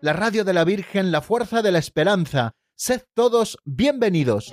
la radio de la Virgen, la fuerza de la esperanza. Sed todos bienvenidos.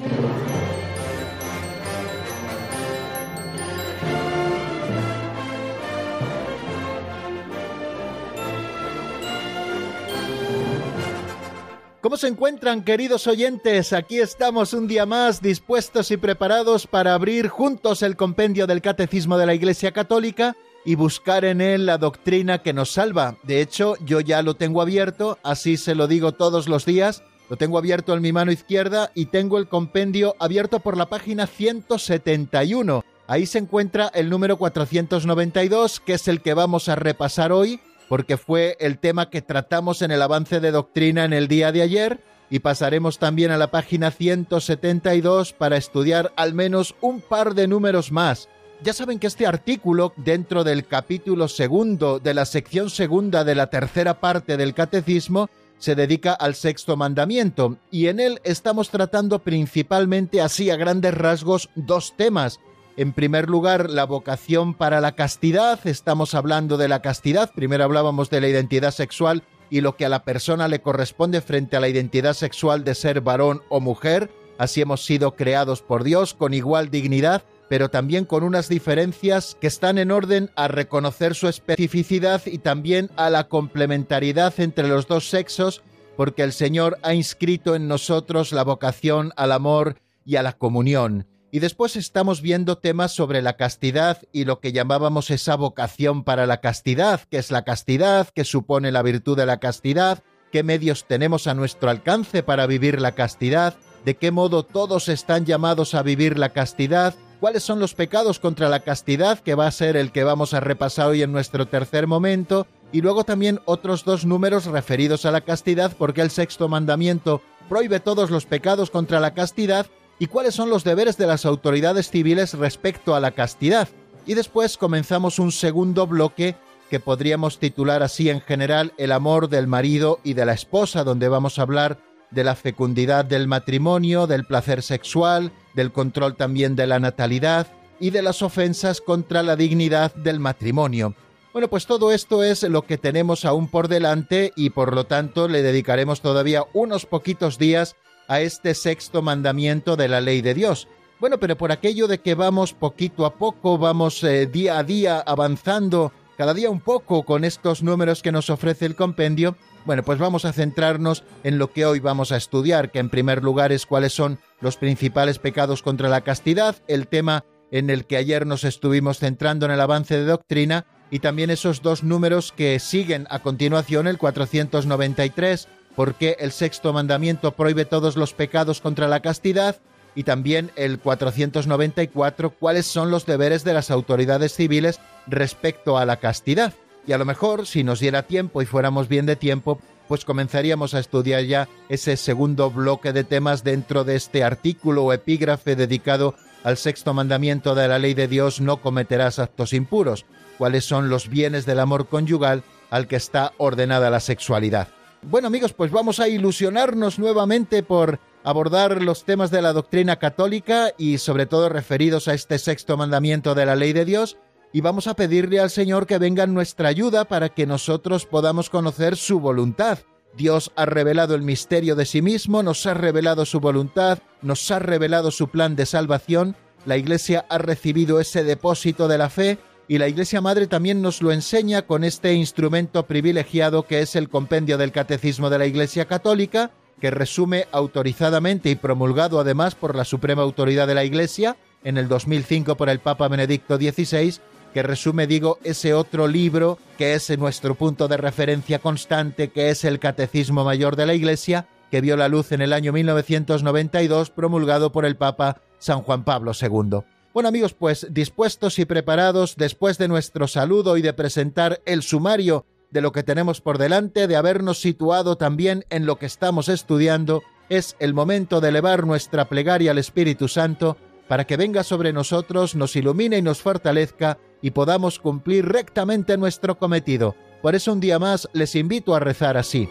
¿Cómo se encuentran, queridos oyentes? Aquí estamos un día más dispuestos y preparados para abrir juntos el compendio del Catecismo de la Iglesia Católica y buscar en él la doctrina que nos salva. De hecho, yo ya lo tengo abierto, así se lo digo todos los días. Lo tengo abierto en mi mano izquierda y tengo el compendio abierto por la página 171. Ahí se encuentra el número 492, que es el que vamos a repasar hoy porque fue el tema que tratamos en el avance de doctrina en el día de ayer y pasaremos también a la página 172 para estudiar al menos un par de números más. Ya saben que este artículo, dentro del capítulo segundo de la sección segunda de la tercera parte del Catecismo, se dedica al sexto mandamiento, y en él estamos tratando principalmente así a grandes rasgos dos temas, en primer lugar, la vocación para la castidad. Estamos hablando de la castidad. Primero hablábamos de la identidad sexual y lo que a la persona le corresponde frente a la identidad sexual de ser varón o mujer. Así hemos sido creados por Dios con igual dignidad, pero también con unas diferencias que están en orden a reconocer su especificidad y también a la complementariedad entre los dos sexos, porque el Señor ha inscrito en nosotros la vocación al amor y a la comunión. Y después estamos viendo temas sobre la castidad y lo que llamábamos esa vocación para la castidad, que es la castidad, que supone la virtud de la castidad, qué medios tenemos a nuestro alcance para vivir la castidad, de qué modo todos están llamados a vivir la castidad, cuáles son los pecados contra la castidad, que va a ser el que vamos a repasar hoy en nuestro tercer momento, y luego también otros dos números referidos a la castidad, porque el sexto mandamiento prohíbe todos los pecados contra la castidad y cuáles son los deberes de las autoridades civiles respecto a la castidad. Y después comenzamos un segundo bloque que podríamos titular así en general El amor del marido y de la esposa, donde vamos a hablar de la fecundidad del matrimonio, del placer sexual, del control también de la natalidad y de las ofensas contra la dignidad del matrimonio. Bueno, pues todo esto es lo que tenemos aún por delante y por lo tanto le dedicaremos todavía unos poquitos días a este sexto mandamiento de la ley de Dios. Bueno, pero por aquello de que vamos poquito a poco, vamos eh, día a día avanzando, cada día un poco con estos números que nos ofrece el compendio, bueno, pues vamos a centrarnos en lo que hoy vamos a estudiar, que en primer lugar es cuáles son los principales pecados contra la castidad, el tema en el que ayer nos estuvimos centrando en el avance de doctrina, y también esos dos números que siguen a continuación, el 493 por qué el sexto mandamiento prohíbe todos los pecados contra la castidad y también el 494 cuáles son los deberes de las autoridades civiles respecto a la castidad. Y a lo mejor, si nos diera tiempo y fuéramos bien de tiempo, pues comenzaríamos a estudiar ya ese segundo bloque de temas dentro de este artículo o epígrafe dedicado al sexto mandamiento de la ley de Dios, no cometerás actos impuros, cuáles son los bienes del amor conyugal al que está ordenada la sexualidad. Bueno amigos, pues vamos a ilusionarnos nuevamente por abordar los temas de la doctrina católica y sobre todo referidos a este sexto mandamiento de la ley de Dios y vamos a pedirle al Señor que venga en nuestra ayuda para que nosotros podamos conocer su voluntad. Dios ha revelado el misterio de sí mismo, nos ha revelado su voluntad, nos ha revelado su plan de salvación, la Iglesia ha recibido ese depósito de la fe y la Iglesia Madre también nos lo enseña con este instrumento privilegiado que es el compendio del Catecismo de la Iglesia Católica, que resume autorizadamente y promulgado además por la Suprema Autoridad de la Iglesia en el 2005 por el Papa Benedicto XVI, que resume, digo, ese otro libro que es nuestro punto de referencia constante, que es el Catecismo Mayor de la Iglesia, que vio la luz en el año 1992, promulgado por el Papa San Juan Pablo II. Bueno amigos, pues dispuestos y preparados después de nuestro saludo y de presentar el sumario de lo que tenemos por delante, de habernos situado también en lo que estamos estudiando, es el momento de elevar nuestra plegaria al Espíritu Santo para que venga sobre nosotros, nos ilumine y nos fortalezca y podamos cumplir rectamente nuestro cometido. Por eso un día más les invito a rezar así.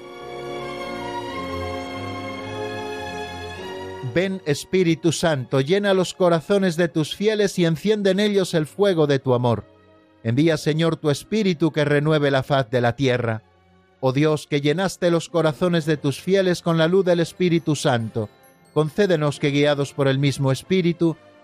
Ven Espíritu Santo, llena los corazones de tus fieles y enciende en ellos el fuego de tu amor. Envía Señor tu Espíritu que renueve la faz de la tierra. Oh Dios, que llenaste los corazones de tus fieles con la luz del Espíritu Santo, concédenos que guiados por el mismo Espíritu,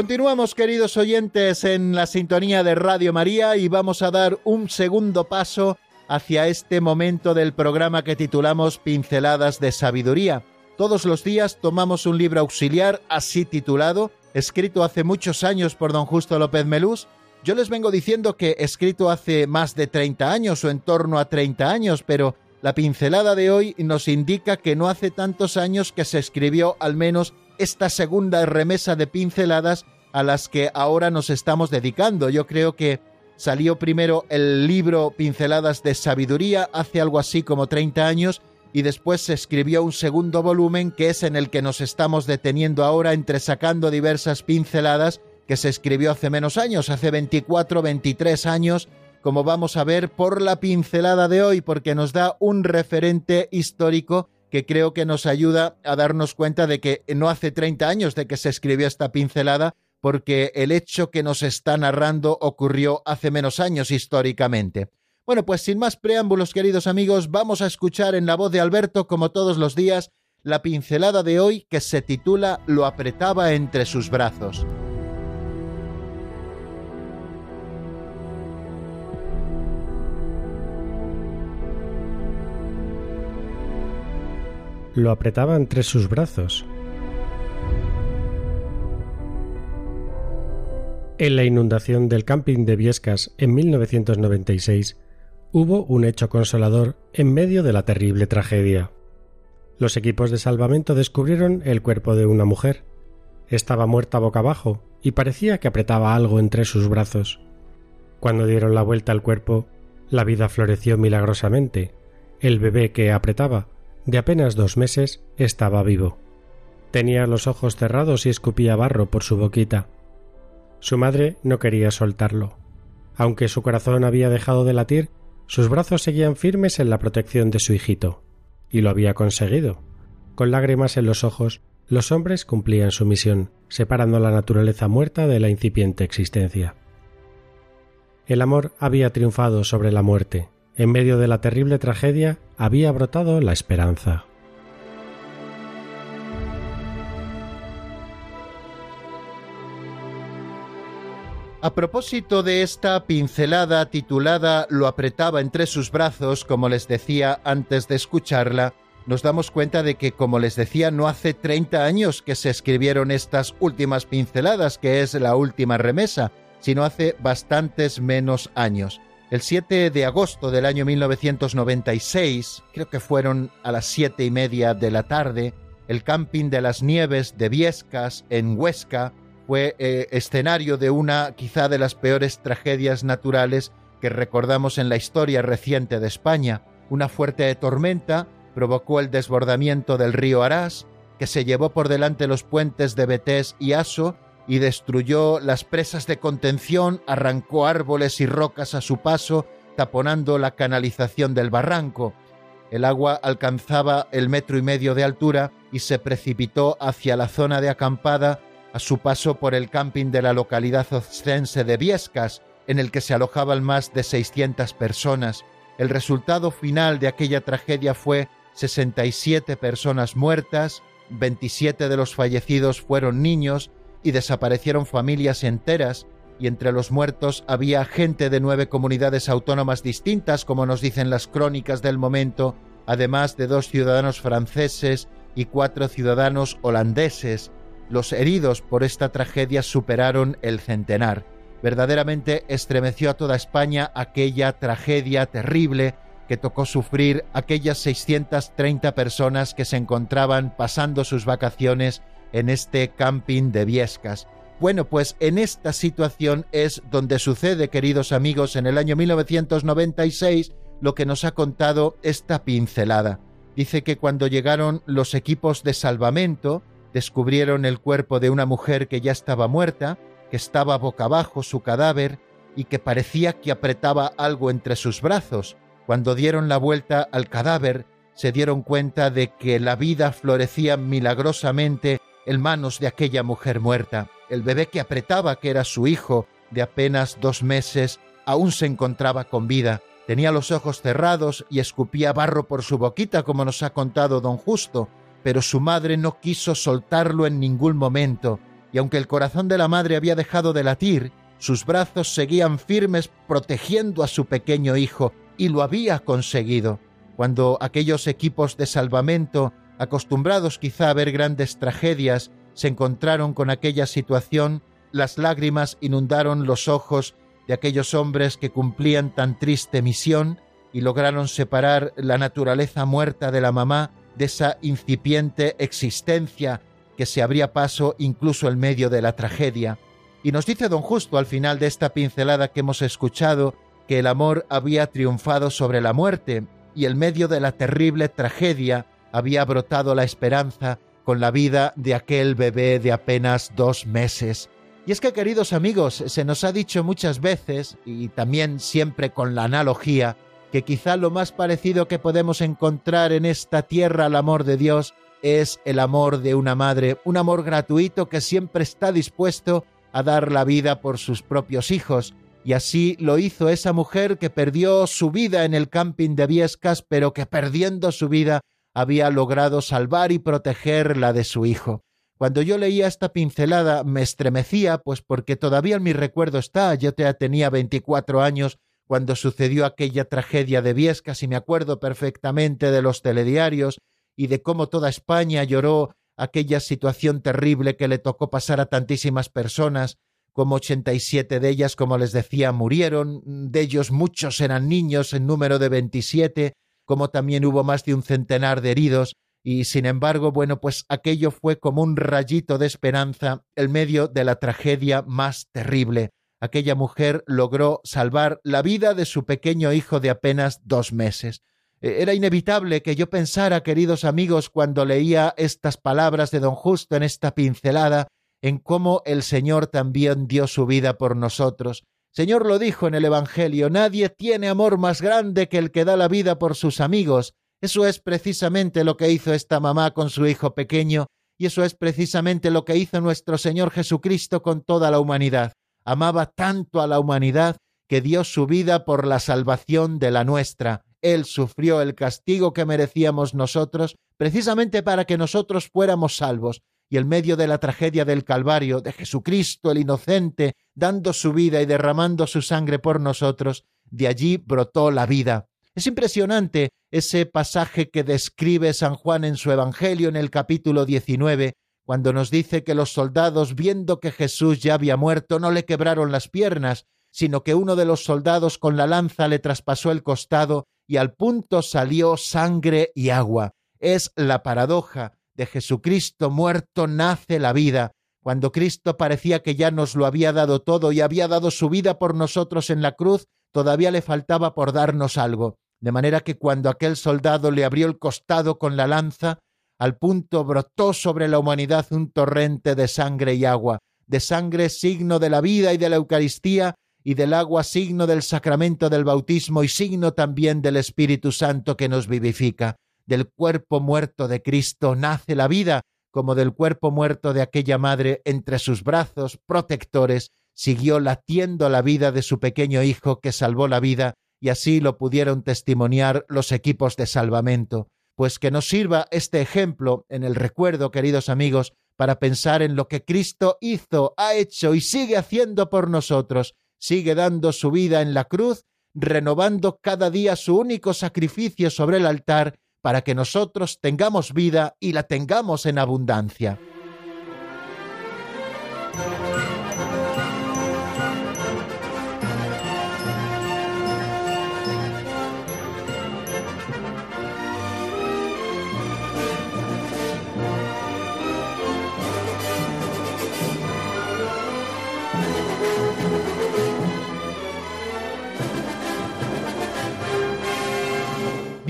Continuamos, queridos oyentes, en la sintonía de Radio María y vamos a dar un segundo paso hacia este momento del programa que titulamos Pinceladas de Sabiduría. Todos los días tomamos un libro auxiliar así titulado, escrito hace muchos años por don Justo López Melús. Yo les vengo diciendo que escrito hace más de 30 años o en torno a 30 años, pero la pincelada de hoy nos indica que no hace tantos años que se escribió al menos esta segunda remesa de pinceladas a las que ahora nos estamos dedicando. Yo creo que salió primero el libro Pinceladas de Sabiduría hace algo así como 30 años y después se escribió un segundo volumen que es en el que nos estamos deteniendo ahora entre sacando diversas pinceladas que se escribió hace menos años, hace 24, 23 años, como vamos a ver por la pincelada de hoy, porque nos da un referente histórico que creo que nos ayuda a darnos cuenta de que no hace 30 años de que se escribió esta pincelada, porque el hecho que nos está narrando ocurrió hace menos años históricamente. Bueno, pues sin más preámbulos, queridos amigos, vamos a escuchar en la voz de Alberto, como todos los días, la pincelada de hoy que se titula Lo apretaba entre sus brazos. Lo apretaba entre sus brazos. En la inundación del camping de Viescas en 1996 hubo un hecho consolador en medio de la terrible tragedia. Los equipos de salvamento descubrieron el cuerpo de una mujer. Estaba muerta boca abajo y parecía que apretaba algo entre sus brazos. Cuando dieron la vuelta al cuerpo, la vida floreció milagrosamente. El bebé que apretaba de apenas dos meses, estaba vivo. Tenía los ojos cerrados y escupía barro por su boquita. Su madre no quería soltarlo. Aunque su corazón había dejado de latir, sus brazos seguían firmes en la protección de su hijito. Y lo había conseguido. Con lágrimas en los ojos, los hombres cumplían su misión, separando la naturaleza muerta de la incipiente existencia. El amor había triunfado sobre la muerte, en medio de la terrible tragedia había brotado la esperanza. A propósito de esta pincelada titulada Lo apretaba entre sus brazos, como les decía antes de escucharla, nos damos cuenta de que, como les decía, no hace 30 años que se escribieron estas últimas pinceladas, que es la última remesa, sino hace bastantes menos años. El 7 de agosto del año 1996, creo que fueron a las siete y media de la tarde, el camping de las nieves de Viescas, en Huesca, fue eh, escenario de una quizá de las peores tragedias naturales que recordamos en la historia reciente de España. Una fuerte tormenta provocó el desbordamiento del río Arás, que se llevó por delante los puentes de Betés y Aso y destruyó las presas de contención, arrancó árboles y rocas a su paso, taponando la canalización del barranco. El agua alcanzaba el metro y medio de altura y se precipitó hacia la zona de acampada a su paso por el camping de la localidad ostense de Viescas, en el que se alojaban más de 600 personas. El resultado final de aquella tragedia fue 67 personas muertas, 27 de los fallecidos fueron niños y desaparecieron familias enteras, y entre los muertos había gente de nueve comunidades autónomas distintas, como nos dicen las crónicas del momento, además de dos ciudadanos franceses y cuatro ciudadanos holandeses. Los heridos por esta tragedia superaron el centenar. Verdaderamente estremeció a toda España aquella tragedia terrible que tocó sufrir aquellas 630 personas que se encontraban pasando sus vacaciones en este camping de Viescas. Bueno, pues en esta situación es donde sucede, queridos amigos, en el año 1996, lo que nos ha contado esta pincelada. Dice que cuando llegaron los equipos de salvamento, descubrieron el cuerpo de una mujer que ya estaba muerta, que estaba boca abajo su cadáver y que parecía que apretaba algo entre sus brazos. Cuando dieron la vuelta al cadáver, se dieron cuenta de que la vida florecía milagrosamente en manos de aquella mujer muerta. El bebé que apretaba, que era su hijo, de apenas dos meses, aún se encontraba con vida. Tenía los ojos cerrados y escupía barro por su boquita, como nos ha contado don Justo, pero su madre no quiso soltarlo en ningún momento, y aunque el corazón de la madre había dejado de latir, sus brazos seguían firmes protegiendo a su pequeño hijo, y lo había conseguido. Cuando aquellos equipos de salvamento, acostumbrados quizá a ver grandes tragedias, se encontraron con aquella situación, las lágrimas inundaron los ojos de aquellos hombres que cumplían tan triste misión y lograron separar la naturaleza muerta de la mamá de esa incipiente existencia que se abría paso incluso en medio de la tragedia. Y nos dice don Justo al final de esta pincelada que hemos escuchado que el amor había triunfado sobre la muerte y en medio de la terrible tragedia había brotado la esperanza con la vida de aquel bebé de apenas dos meses. Y es que, queridos amigos, se nos ha dicho muchas veces, y también siempre con la analogía, que quizá lo más parecido que podemos encontrar en esta tierra al amor de Dios es el amor de una madre, un amor gratuito que siempre está dispuesto a dar la vida por sus propios hijos. Y así lo hizo esa mujer que perdió su vida en el camping de Viescas, pero que perdiendo su vida había logrado salvar y proteger la de su hijo. Cuando yo leía esta pincelada me estremecía, pues porque todavía en mi recuerdo está, yo tenía 24 años cuando sucedió aquella tragedia de Viescas y me acuerdo perfectamente de los telediarios y de cómo toda España lloró aquella situación terrible que le tocó pasar a tantísimas personas, como 87 de ellas, como les decía, murieron, de ellos muchos eran niños en número de 27, como también hubo más de un centenar de heridos, y sin embargo, bueno, pues aquello fue como un rayito de esperanza en medio de la tragedia más terrible. Aquella mujer logró salvar la vida de su pequeño hijo de apenas dos meses. E, era inevitable que yo pensara, queridos amigos, cuando leía estas palabras de don Justo en esta pincelada, en cómo el Señor también dio su vida por nosotros, Señor lo dijo en el Evangelio, nadie tiene amor más grande que el que da la vida por sus amigos. Eso es precisamente lo que hizo esta mamá con su hijo pequeño, y eso es precisamente lo que hizo nuestro Señor Jesucristo con toda la humanidad. Amaba tanto a la humanidad que dio su vida por la salvación de la nuestra. Él sufrió el castigo que merecíamos nosotros, precisamente para que nosotros fuéramos salvos y en medio de la tragedia del Calvario, de Jesucristo el inocente, dando su vida y derramando su sangre por nosotros, de allí brotó la vida. Es impresionante ese pasaje que describe San Juan en su Evangelio en el capítulo 19, cuando nos dice que los soldados, viendo que Jesús ya había muerto, no le quebraron las piernas, sino que uno de los soldados con la lanza le traspasó el costado y al punto salió sangre y agua. Es la paradoja de Jesucristo muerto nace la vida, cuando Cristo parecía que ya nos lo había dado todo y había dado su vida por nosotros en la cruz, todavía le faltaba por darnos algo. De manera que cuando aquel soldado le abrió el costado con la lanza, al punto brotó sobre la humanidad un torrente de sangre y agua, de sangre signo de la vida y de la Eucaristía, y del agua signo del sacramento del bautismo y signo también del Espíritu Santo que nos vivifica del cuerpo muerto de Cristo nace la vida, como del cuerpo muerto de aquella madre entre sus brazos protectores siguió latiendo la vida de su pequeño hijo que salvó la vida, y así lo pudieron testimoniar los equipos de salvamento. Pues que nos sirva este ejemplo en el recuerdo, queridos amigos, para pensar en lo que Cristo hizo, ha hecho y sigue haciendo por nosotros. Sigue dando su vida en la cruz, renovando cada día su único sacrificio sobre el altar para que nosotros tengamos vida y la tengamos en abundancia.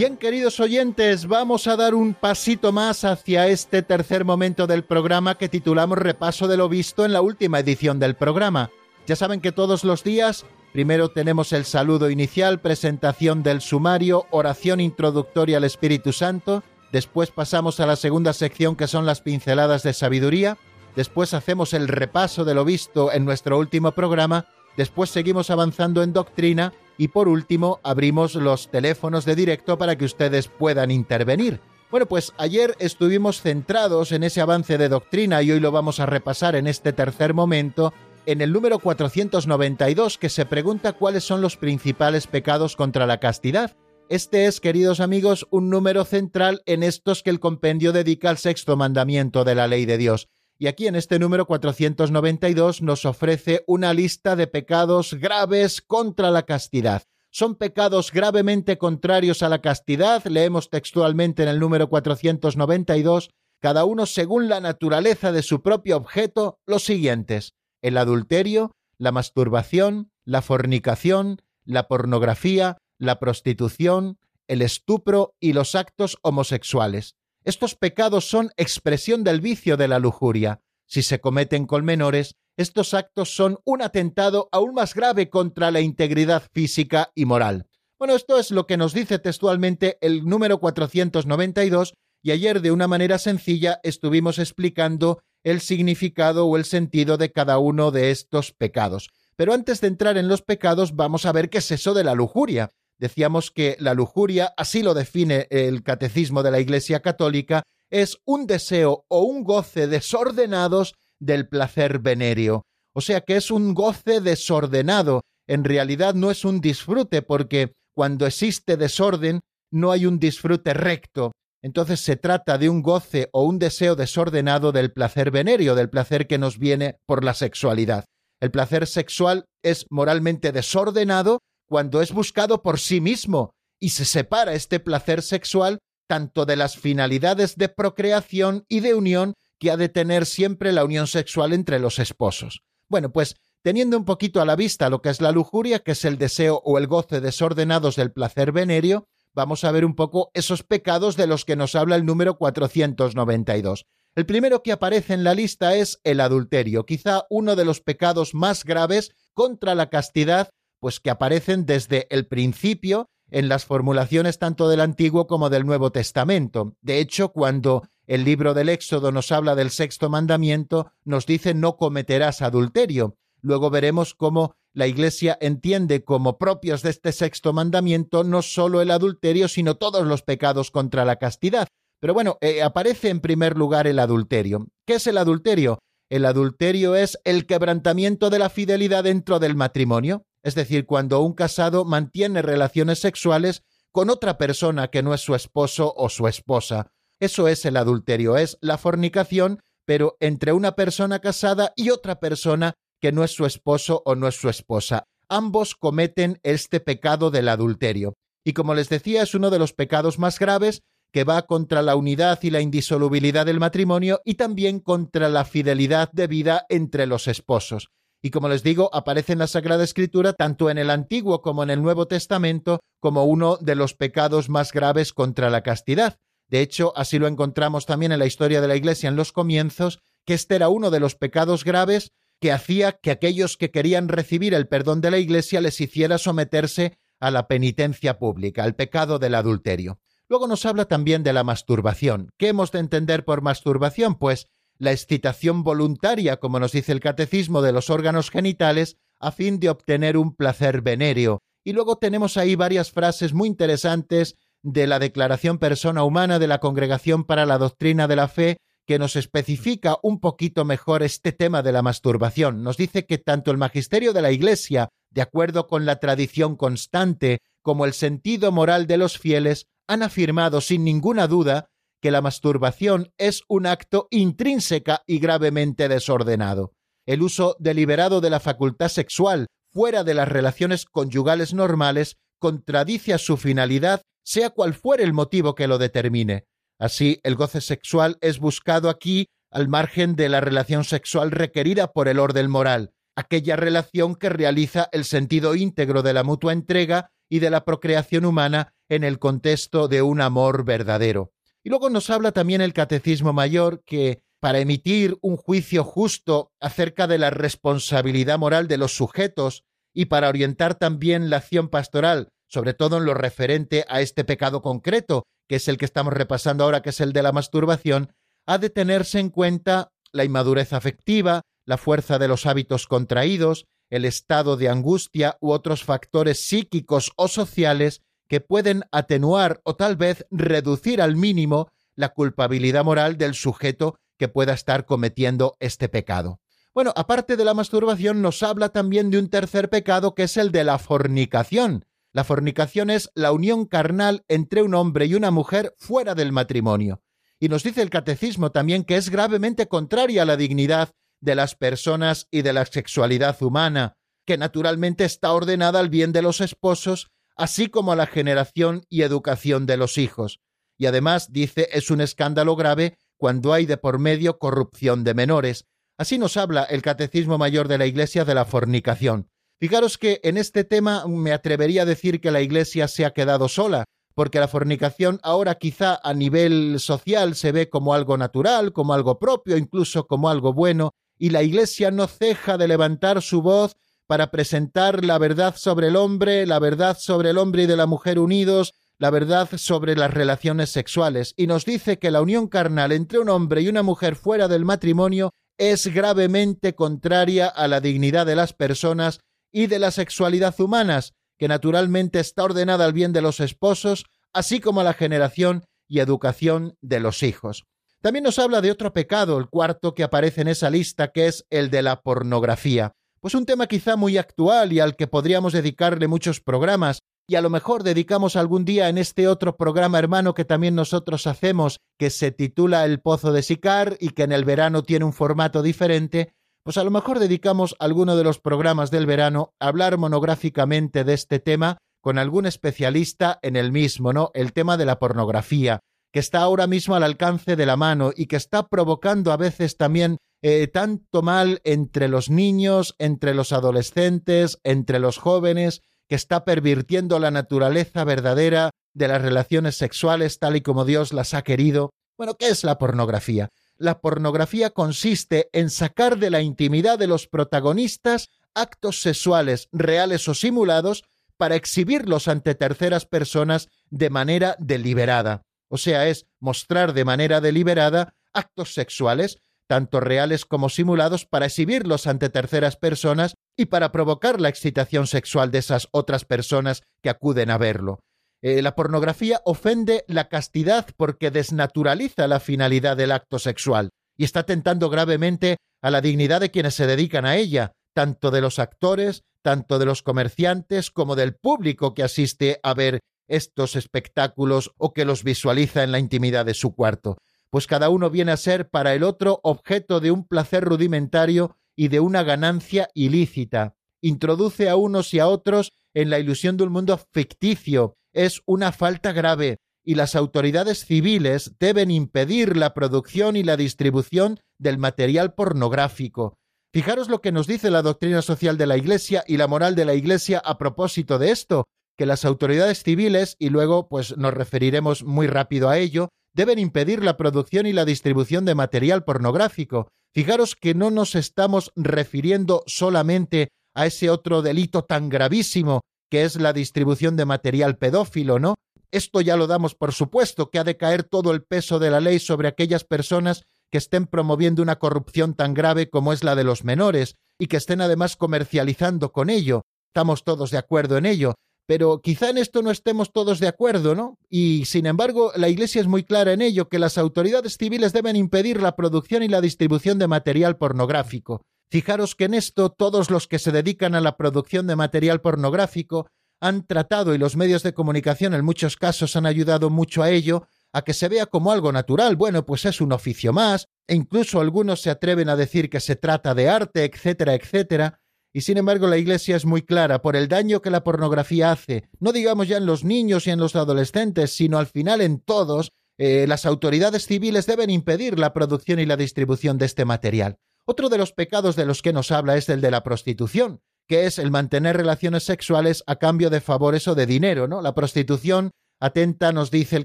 Bien, queridos oyentes, vamos a dar un pasito más hacia este tercer momento del programa que titulamos Repaso de lo visto en la última edición del programa. Ya saben que todos los días primero tenemos el saludo inicial, presentación del sumario, oración introductoria al Espíritu Santo, después pasamos a la segunda sección que son las pinceladas de sabiduría, después hacemos el repaso de lo visto en nuestro último programa, después seguimos avanzando en doctrina y por último, abrimos los teléfonos de directo para que ustedes puedan intervenir. Bueno, pues ayer estuvimos centrados en ese avance de doctrina y hoy lo vamos a repasar en este tercer momento en el número 492 que se pregunta cuáles son los principales pecados contra la castidad. Este es, queridos amigos, un número central en estos que el compendio dedica al sexto mandamiento de la ley de Dios. Y aquí en este número 492 nos ofrece una lista de pecados graves contra la castidad. Son pecados gravemente contrarios a la castidad, leemos textualmente en el número 492, cada uno según la naturaleza de su propio objeto, los siguientes: el adulterio, la masturbación, la fornicación, la pornografía, la prostitución, el estupro y los actos homosexuales. Estos pecados son expresión del vicio de la lujuria. Si se cometen con menores, estos actos son un atentado aún más grave contra la integridad física y moral. Bueno, esto es lo que nos dice textualmente el número 492 y ayer de una manera sencilla estuvimos explicando el significado o el sentido de cada uno de estos pecados. Pero antes de entrar en los pecados vamos a ver qué es eso de la lujuria. Decíamos que la lujuria, así lo define el catecismo de la Iglesia Católica, es un deseo o un goce desordenados del placer venéreo. O sea que es un goce desordenado. En realidad no es un disfrute porque cuando existe desorden no hay un disfrute recto. Entonces se trata de un goce o un deseo desordenado del placer venéreo, del placer que nos viene por la sexualidad. El placer sexual es moralmente desordenado cuando es buscado por sí mismo y se separa este placer sexual tanto de las finalidades de procreación y de unión que ha de tener siempre la unión sexual entre los esposos. Bueno, pues teniendo un poquito a la vista lo que es la lujuria, que es el deseo o el goce desordenados del placer venéreo, vamos a ver un poco esos pecados de los que nos habla el número 492. El primero que aparece en la lista es el adulterio, quizá uno de los pecados más graves contra la castidad pues que aparecen desde el principio en las formulaciones tanto del Antiguo como del Nuevo Testamento. De hecho, cuando el libro del Éxodo nos habla del sexto mandamiento, nos dice no cometerás adulterio. Luego veremos cómo la Iglesia entiende como propios de este sexto mandamiento no solo el adulterio, sino todos los pecados contra la castidad. Pero bueno, eh, aparece en primer lugar el adulterio. ¿Qué es el adulterio? El adulterio es el quebrantamiento de la fidelidad dentro del matrimonio es decir, cuando un casado mantiene relaciones sexuales con otra persona que no es su esposo o su esposa. Eso es el adulterio, es la fornicación, pero entre una persona casada y otra persona que no es su esposo o no es su esposa. Ambos cometen este pecado del adulterio. Y como les decía, es uno de los pecados más graves que va contra la unidad y la indisolubilidad del matrimonio y también contra la fidelidad de vida entre los esposos y como les digo, aparece en la Sagrada Escritura tanto en el Antiguo como en el Nuevo Testamento como uno de los pecados más graves contra la castidad. De hecho, así lo encontramos también en la historia de la Iglesia en los comienzos, que este era uno de los pecados graves que hacía que aquellos que querían recibir el perdón de la Iglesia les hiciera someterse a la penitencia pública, al pecado del adulterio. Luego nos habla también de la masturbación. ¿Qué hemos de entender por masturbación? Pues la excitación voluntaria, como nos dice el catecismo, de los órganos genitales a fin de obtener un placer venéreo. Y luego tenemos ahí varias frases muy interesantes de la Declaración Persona Humana de la Congregación para la Doctrina de la Fe que nos especifica un poquito mejor este tema de la masturbación. Nos dice que tanto el magisterio de la Iglesia, de acuerdo con la tradición constante, como el sentido moral de los fieles, han afirmado sin ninguna duda que la masturbación es un acto intrínseca y gravemente desordenado. El uso deliberado de la facultad sexual fuera de las relaciones conyugales normales contradice a su finalidad, sea cual fuere el motivo que lo determine. Así, el goce sexual es buscado aquí al margen de la relación sexual requerida por el orden moral, aquella relación que realiza el sentido íntegro de la mutua entrega y de la procreación humana en el contexto de un amor verdadero. Y luego nos habla también el Catecismo Mayor que para emitir un juicio justo acerca de la responsabilidad moral de los sujetos y para orientar también la acción pastoral, sobre todo en lo referente a este pecado concreto, que es el que estamos repasando ahora, que es el de la masturbación, ha de tenerse en cuenta la inmadurez afectiva, la fuerza de los hábitos contraídos, el estado de angustia u otros factores psíquicos o sociales que pueden atenuar o tal vez reducir al mínimo la culpabilidad moral del sujeto que pueda estar cometiendo este pecado. Bueno, aparte de la masturbación, nos habla también de un tercer pecado que es el de la fornicación. La fornicación es la unión carnal entre un hombre y una mujer fuera del matrimonio. Y nos dice el catecismo también que es gravemente contraria a la dignidad de las personas y de la sexualidad humana, que naturalmente está ordenada al bien de los esposos así como a la generación y educación de los hijos. Y además, dice, es un escándalo grave cuando hay de por medio corrupción de menores. Así nos habla el Catecismo Mayor de la Iglesia de la fornicación. Fijaros que en este tema me atrevería a decir que la Iglesia se ha quedado sola, porque la fornicación ahora quizá a nivel social se ve como algo natural, como algo propio, incluso como algo bueno, y la Iglesia no ceja de levantar su voz para presentar la verdad sobre el hombre, la verdad sobre el hombre y de la mujer unidos, la verdad sobre las relaciones sexuales, y nos dice que la unión carnal entre un hombre y una mujer fuera del matrimonio es gravemente contraria a la dignidad de las personas y de la sexualidad humanas, que naturalmente está ordenada al bien de los esposos, así como a la generación y educación de los hijos. También nos habla de otro pecado, el cuarto que aparece en esa lista, que es el de la pornografía. Pues un tema quizá muy actual y al que podríamos dedicarle muchos programas, y a lo mejor dedicamos algún día en este otro programa hermano que también nosotros hacemos, que se titula El Pozo de Sicar y que en el verano tiene un formato diferente, pues a lo mejor dedicamos alguno de los programas del verano a hablar monográficamente de este tema con algún especialista en el mismo, ¿no? El tema de la pornografía, que está ahora mismo al alcance de la mano y que está provocando a veces también eh, tanto mal entre los niños, entre los adolescentes, entre los jóvenes, que está pervirtiendo la naturaleza verdadera de las relaciones sexuales tal y como Dios las ha querido. Bueno, ¿qué es la pornografía? La pornografía consiste en sacar de la intimidad de los protagonistas actos sexuales reales o simulados para exhibirlos ante terceras personas de manera deliberada. O sea, es mostrar de manera deliberada actos sexuales tanto reales como simulados, para exhibirlos ante terceras personas y para provocar la excitación sexual de esas otras personas que acuden a verlo. Eh, la pornografía ofende la castidad porque desnaturaliza la finalidad del acto sexual y está tentando gravemente a la dignidad de quienes se dedican a ella, tanto de los actores, tanto de los comerciantes como del público que asiste a ver estos espectáculos o que los visualiza en la intimidad de su cuarto pues cada uno viene a ser para el otro objeto de un placer rudimentario y de una ganancia ilícita. Introduce a unos y a otros en la ilusión de un mundo ficticio. Es una falta grave y las autoridades civiles deben impedir la producción y la distribución del material pornográfico. Fijaros lo que nos dice la doctrina social de la Iglesia y la moral de la Iglesia a propósito de esto, que las autoridades civiles, y luego pues nos referiremos muy rápido a ello, deben impedir la producción y la distribución de material pornográfico. Fijaros que no nos estamos refiriendo solamente a ese otro delito tan gravísimo que es la distribución de material pedófilo, ¿no? Esto ya lo damos por supuesto, que ha de caer todo el peso de la ley sobre aquellas personas que estén promoviendo una corrupción tan grave como es la de los menores y que estén además comercializando con ello. Estamos todos de acuerdo en ello, pero quizá en esto no estemos todos de acuerdo, ¿no? Y sin embargo, la Iglesia es muy clara en ello, que las autoridades civiles deben impedir la producción y la distribución de material pornográfico. Fijaros que en esto todos los que se dedican a la producción de material pornográfico han tratado, y los medios de comunicación en muchos casos han ayudado mucho a ello, a que se vea como algo natural. Bueno, pues es un oficio más, e incluso algunos se atreven a decir que se trata de arte, etcétera, etcétera. Y sin embargo la Iglesia es muy clara por el daño que la pornografía hace, no digamos ya en los niños y en los adolescentes, sino al final en todos, eh, las autoridades civiles deben impedir la producción y la distribución de este material. Otro de los pecados de los que nos habla es el de la prostitución, que es el mantener relaciones sexuales a cambio de favores o de dinero, ¿no? La prostitución atenta, nos dice el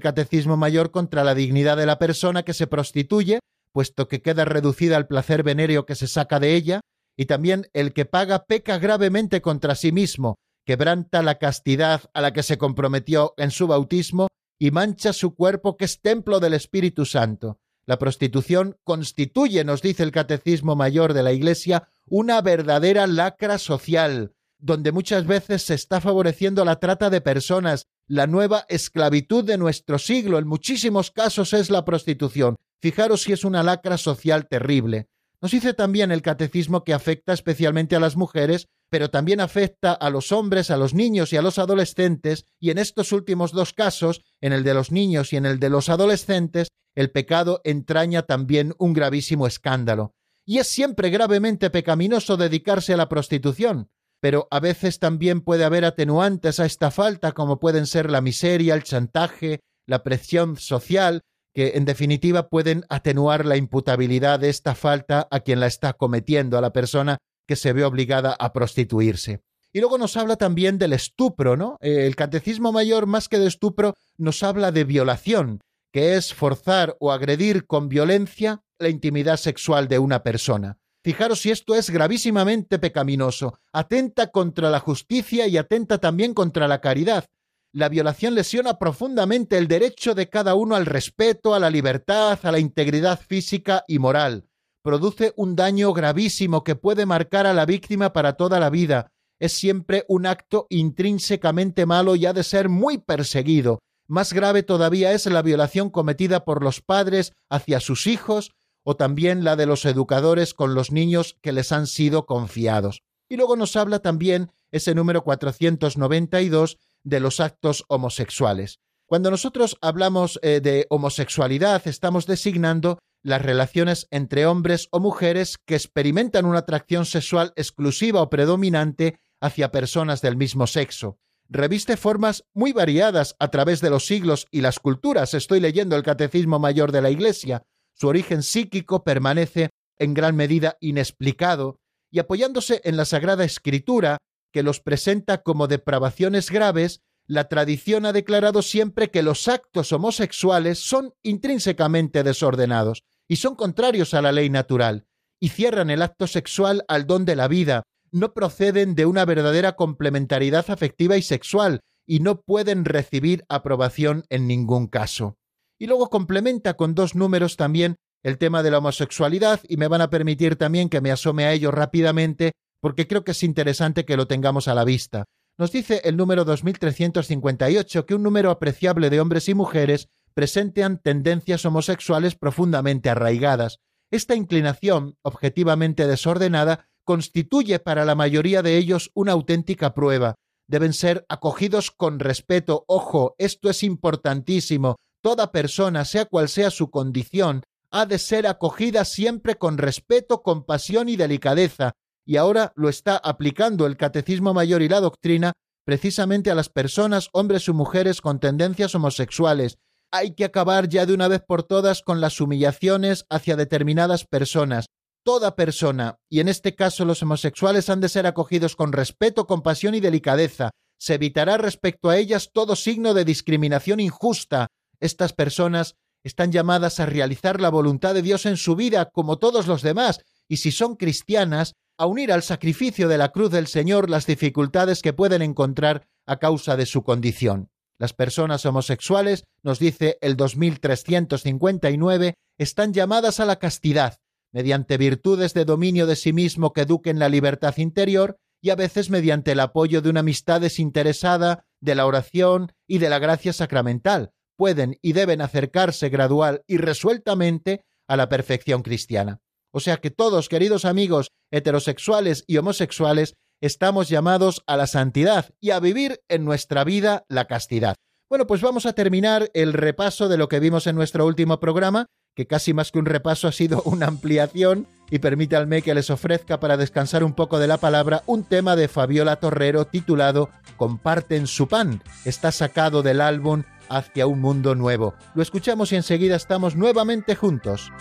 Catecismo Mayor, contra la dignidad de la persona que se prostituye, puesto que queda reducida al placer venéreo que se saca de ella, y también el que paga peca gravemente contra sí mismo, quebranta la castidad a la que se comprometió en su bautismo y mancha su cuerpo que es templo del Espíritu Santo. La prostitución constituye, nos dice el Catecismo Mayor de la Iglesia, una verdadera lacra social, donde muchas veces se está favoreciendo la trata de personas, la nueva esclavitud de nuestro siglo, en muchísimos casos es la prostitución. Fijaros si es una lacra social terrible. Nos dice también el catecismo que afecta especialmente a las mujeres, pero también afecta a los hombres, a los niños y a los adolescentes, y en estos últimos dos casos, en el de los niños y en el de los adolescentes, el pecado entraña también un gravísimo escándalo. Y es siempre gravemente pecaminoso dedicarse a la prostitución, pero a veces también puede haber atenuantes a esta falta, como pueden ser la miseria, el chantaje, la presión social, que en definitiva pueden atenuar la imputabilidad de esta falta a quien la está cometiendo, a la persona que se ve obligada a prostituirse. Y luego nos habla también del estupro, ¿no? Eh, el catecismo mayor, más que de estupro, nos habla de violación, que es forzar o agredir con violencia la intimidad sexual de una persona. Fijaros si esto es gravísimamente pecaminoso, atenta contra la justicia y atenta también contra la caridad, la violación lesiona profundamente el derecho de cada uno al respeto, a la libertad, a la integridad física y moral. Produce un daño gravísimo que puede marcar a la víctima para toda la vida. Es siempre un acto intrínsecamente malo y ha de ser muy perseguido. Más grave todavía es la violación cometida por los padres hacia sus hijos o también la de los educadores con los niños que les han sido confiados. Y luego nos habla también ese número 492 de los actos homosexuales. Cuando nosotros hablamos eh, de homosexualidad, estamos designando las relaciones entre hombres o mujeres que experimentan una atracción sexual exclusiva o predominante hacia personas del mismo sexo. Reviste formas muy variadas a través de los siglos y las culturas. Estoy leyendo el Catecismo Mayor de la Iglesia. Su origen psíquico permanece en gran medida inexplicado y apoyándose en la Sagrada Escritura, que los presenta como depravaciones graves, la tradición ha declarado siempre que los actos homosexuales son intrínsecamente desordenados y son contrarios a la ley natural, y cierran el acto sexual al don de la vida, no proceden de una verdadera complementariedad afectiva y sexual, y no pueden recibir aprobación en ningún caso. Y luego complementa con dos números también el tema de la homosexualidad, y me van a permitir también que me asome a ello rápidamente porque creo que es interesante que lo tengamos a la vista. Nos dice el número 2358 que un número apreciable de hombres y mujeres presentan tendencias homosexuales profundamente arraigadas. Esta inclinación, objetivamente desordenada, constituye para la mayoría de ellos una auténtica prueba. Deben ser acogidos con respeto. Ojo, esto es importantísimo. Toda persona, sea cual sea su condición, ha de ser acogida siempre con respeto, compasión y delicadeza, y ahora lo está aplicando el Catecismo Mayor y la doctrina precisamente a las personas, hombres o mujeres con tendencias homosexuales. Hay que acabar ya de una vez por todas con las humillaciones hacia determinadas personas. Toda persona, y en este caso los homosexuales, han de ser acogidos con respeto, compasión y delicadeza. Se evitará respecto a ellas todo signo de discriminación injusta. Estas personas están llamadas a realizar la voluntad de Dios en su vida como todos los demás, y si son cristianas, a unir al sacrificio de la cruz del Señor las dificultades que pueden encontrar a causa de su condición. Las personas homosexuales, nos dice el 2359, están llamadas a la castidad, mediante virtudes de dominio de sí mismo que eduquen la libertad interior y a veces mediante el apoyo de una amistad desinteresada de la oración y de la gracia sacramental. Pueden y deben acercarse gradual y resueltamente a la perfección cristiana. O sea que todos, queridos amigos heterosexuales y homosexuales, estamos llamados a la santidad y a vivir en nuestra vida la castidad. Bueno, pues vamos a terminar el repaso de lo que vimos en nuestro último programa, que casi más que un repaso ha sido una ampliación, y permítanme que les ofrezca para descansar un poco de la palabra un tema de Fabiola Torrero titulado Comparten su pan. Está sacado del álbum Hacia un mundo nuevo. Lo escuchamos y enseguida estamos nuevamente juntos.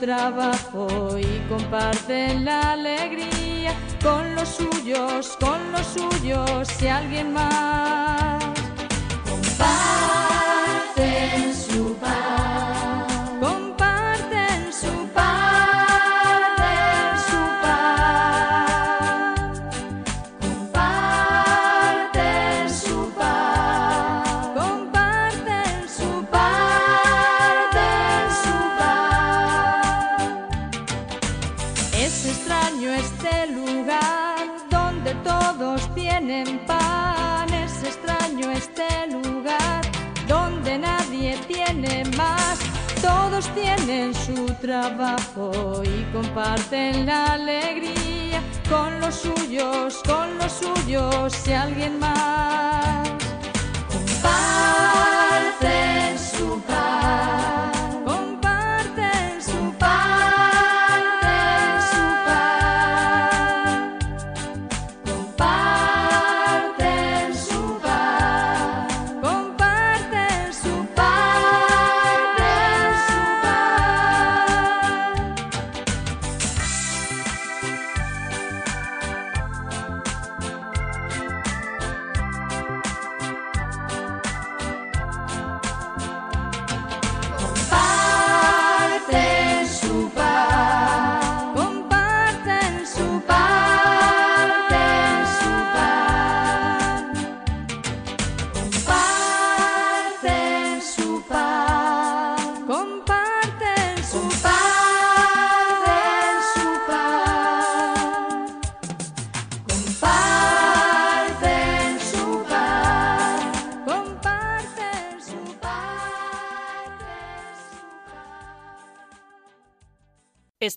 Trabajo y comparten la alegría con los suyos, con los suyos y alguien más. Comparten y alguien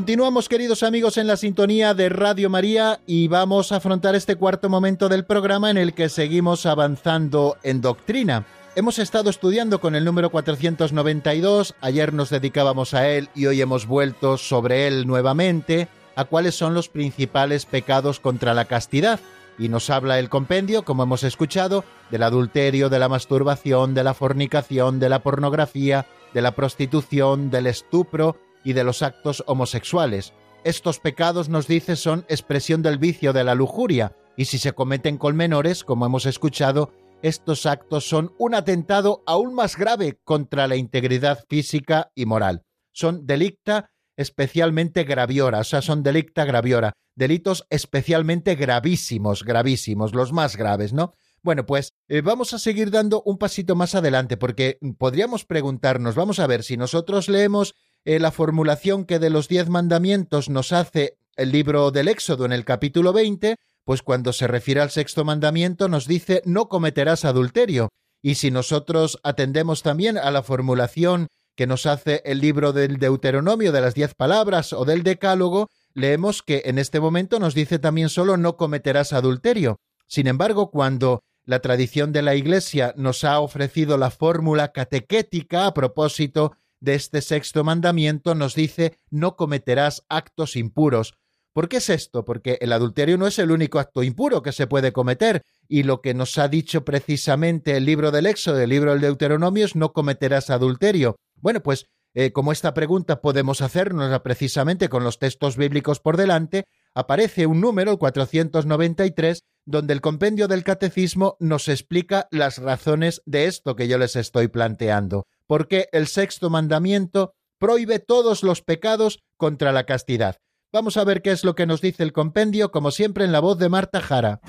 Continuamos, queridos amigos, en la sintonía de Radio María y vamos a afrontar este cuarto momento del programa en el que seguimos avanzando en doctrina. Hemos estado estudiando con el número 492, ayer nos dedicábamos a él y hoy hemos vuelto sobre él nuevamente, a cuáles son los principales pecados contra la castidad. Y nos habla el compendio, como hemos escuchado, del adulterio, de la masturbación, de la fornicación, de la pornografía, de la prostitución, del estupro, y de los actos homosexuales. Estos pecados, nos dice, son expresión del vicio de la lujuria, y si se cometen con menores, como hemos escuchado, estos actos son un atentado aún más grave contra la integridad física y moral. Son delicta especialmente graviora, o sea, son delicta graviora, delitos especialmente gravísimos, gravísimos, los más graves, ¿no? Bueno, pues eh, vamos a seguir dando un pasito más adelante, porque podríamos preguntarnos, vamos a ver, si nosotros leemos eh, la formulación que de los diez mandamientos nos hace el libro del Éxodo en el capítulo 20, pues cuando se refiere al sexto mandamiento nos dice no cometerás adulterio. Y si nosotros atendemos también a la formulación que nos hace el libro del Deuteronomio de las diez palabras o del Decálogo, leemos que en este momento nos dice también solo no cometerás adulterio. Sin embargo, cuando la tradición de la Iglesia nos ha ofrecido la fórmula catequética a propósito de este sexto mandamiento, nos dice no cometerás actos impuros. ¿Por qué es esto? Porque el adulterio no es el único acto impuro que se puede cometer, y lo que nos ha dicho precisamente el libro del Éxodo, el libro del Deuteronomio, es no cometerás adulterio. Bueno, pues eh, como esta pregunta podemos hacernos precisamente con los textos bíblicos por delante, aparece un número, 493, donde el compendio del catecismo nos explica las razones de esto que yo les estoy planteando. Porque el sexto mandamiento prohíbe todos los pecados contra la castidad. Vamos a ver qué es lo que nos dice el compendio, como siempre en la voz de Marta Jara.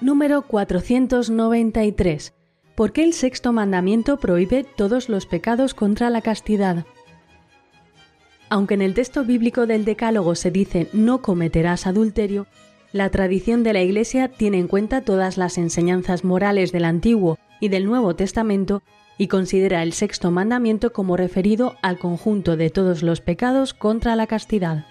Número 493. ¿Por qué el sexto mandamiento prohíbe todos los pecados contra la castidad? Aunque en el texto bíblico del Decálogo se dice no cometerás adulterio, la tradición de la Iglesia tiene en cuenta todas las enseñanzas morales del Antiguo y del Nuevo Testamento y considera el sexto mandamiento como referido al conjunto de todos los pecados contra la castidad.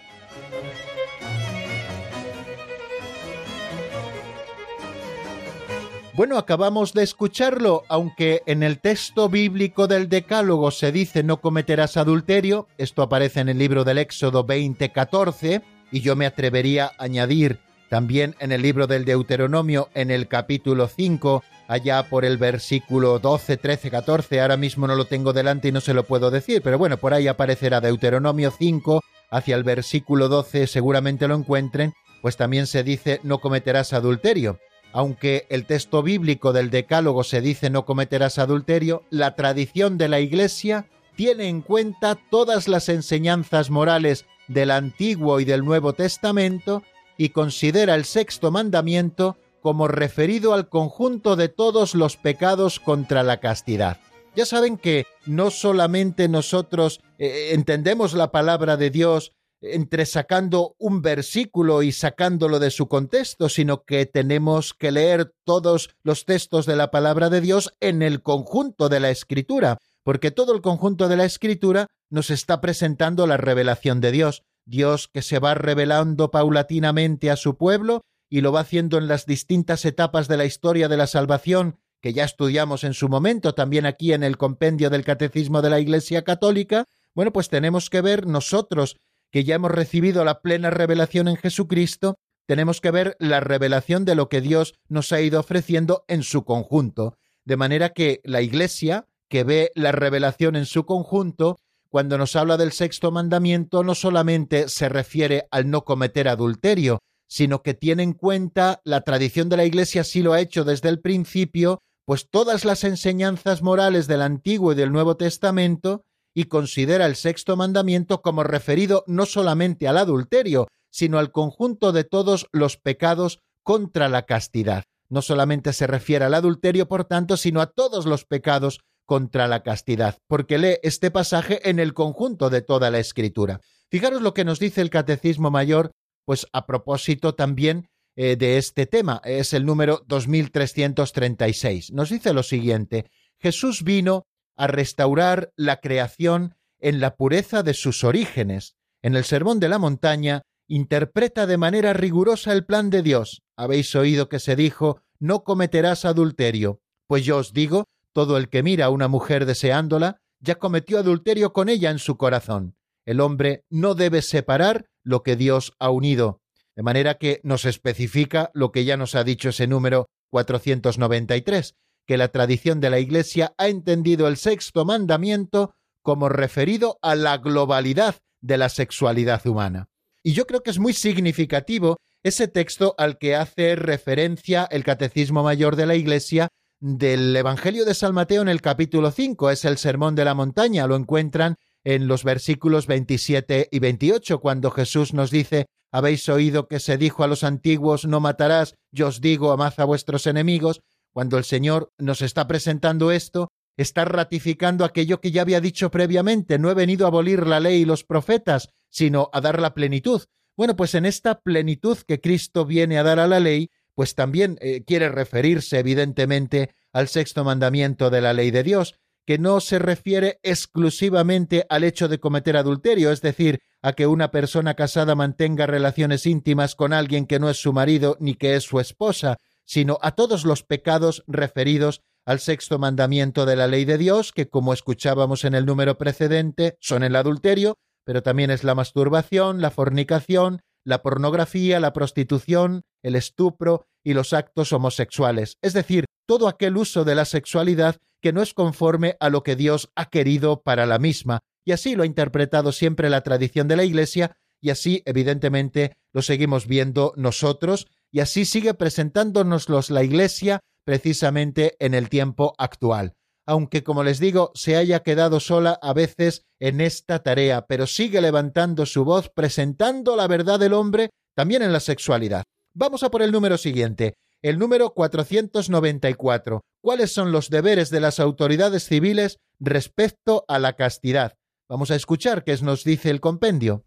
Bueno, acabamos de escucharlo, aunque en el texto bíblico del Decálogo se dice no cometerás adulterio, esto aparece en el libro del Éxodo 20:14, y yo me atrevería a añadir también en el libro del Deuteronomio en el capítulo 5, allá por el versículo 12, 13, 14, ahora mismo no lo tengo delante y no se lo puedo decir, pero bueno, por ahí aparecerá Deuteronomio 5, hacia el versículo 12 seguramente lo encuentren, pues también se dice no cometerás adulterio. Aunque el texto bíblico del Decálogo se dice no cometerás adulterio, la tradición de la Iglesia tiene en cuenta todas las enseñanzas morales del Antiguo y del Nuevo Testamento y considera el sexto mandamiento como referido al conjunto de todos los pecados contra la castidad. Ya saben que no solamente nosotros eh, entendemos la palabra de Dios entre sacando un versículo y sacándolo de su contexto, sino que tenemos que leer todos los textos de la palabra de Dios en el conjunto de la escritura, porque todo el conjunto de la escritura nos está presentando la revelación de Dios, Dios que se va revelando paulatinamente a su pueblo y lo va haciendo en las distintas etapas de la historia de la salvación que ya estudiamos en su momento también aquí en el compendio del Catecismo de la Iglesia Católica, bueno, pues tenemos que ver nosotros que ya hemos recibido la plena revelación en Jesucristo, tenemos que ver la revelación de lo que Dios nos ha ido ofreciendo en su conjunto. De manera que la Iglesia, que ve la revelación en su conjunto, cuando nos habla del sexto mandamiento, no solamente se refiere al no cometer adulterio, sino que tiene en cuenta la tradición de la Iglesia, sí lo ha hecho desde el principio, pues todas las enseñanzas morales del Antiguo y del Nuevo Testamento y considera el sexto mandamiento como referido no solamente al adulterio, sino al conjunto de todos los pecados contra la castidad. No solamente se refiere al adulterio, por tanto, sino a todos los pecados contra la castidad, porque lee este pasaje en el conjunto de toda la escritura. Fijaros lo que nos dice el Catecismo Mayor, pues a propósito también eh, de este tema, es el número 2336. Nos dice lo siguiente, Jesús vino a restaurar la creación en la pureza de sus orígenes. En el Sermón de la Montaña interpreta de manera rigurosa el plan de Dios. Habéis oído que se dijo, no cometerás adulterio. Pues yo os digo, todo el que mira a una mujer deseándola, ya cometió adulterio con ella en su corazón. El hombre no debe separar lo que Dios ha unido. De manera que nos especifica lo que ya nos ha dicho ese número 493, que la tradición de la Iglesia ha entendido el sexto mandamiento como referido a la globalidad de la sexualidad humana. Y yo creo que es muy significativo ese texto al que hace referencia el Catecismo Mayor de la Iglesia del Evangelio de San Mateo en el capítulo 5, es el Sermón de la Montaña, lo encuentran en los versículos 27 y 28, cuando Jesús nos dice, habéis oído que se dijo a los antiguos, no matarás, yo os digo, amad a vuestros enemigos, cuando el Señor nos está presentando esto, está ratificando aquello que ya había dicho previamente, no he venido a abolir la ley y los profetas, sino a dar la plenitud. Bueno, pues en esta plenitud que Cristo viene a dar a la ley, pues también eh, quiere referirse evidentemente al sexto mandamiento de la ley de Dios, que no se refiere exclusivamente al hecho de cometer adulterio, es decir, a que una persona casada mantenga relaciones íntimas con alguien que no es su marido ni que es su esposa, sino a todos los pecados referidos al sexto mandamiento de la ley de Dios, que como escuchábamos en el número precedente, son el adulterio, pero también es la masturbación, la fornicación, la pornografía, la prostitución, el estupro y los actos homosexuales, es decir, todo aquel uso de la sexualidad que no es conforme a lo que Dios ha querido para la misma, y así lo ha interpretado siempre la tradición de la Iglesia, y así, evidentemente, lo seguimos viendo nosotros, y así sigue presentándonoslos la Iglesia precisamente en el tiempo actual. Aunque, como les digo, se haya quedado sola a veces en esta tarea, pero sigue levantando su voz presentando la verdad del hombre también en la sexualidad. Vamos a por el número siguiente, el número 494. ¿Cuáles son los deberes de las autoridades civiles respecto a la castidad? Vamos a escuchar qué nos dice el compendio.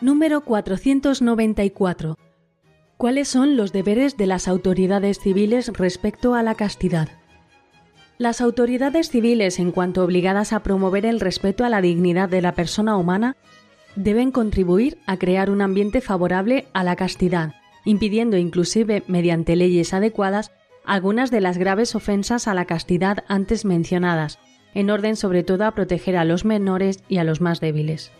Número 494. ¿Cuáles son los deberes de las autoridades civiles respecto a la castidad? Las autoridades civiles, en cuanto obligadas a promover el respeto a la dignidad de la persona humana, deben contribuir a crear un ambiente favorable a la castidad, impidiendo inclusive mediante leyes adecuadas algunas de las graves ofensas a la castidad antes mencionadas, en orden sobre todo a proteger a los menores y a los más débiles.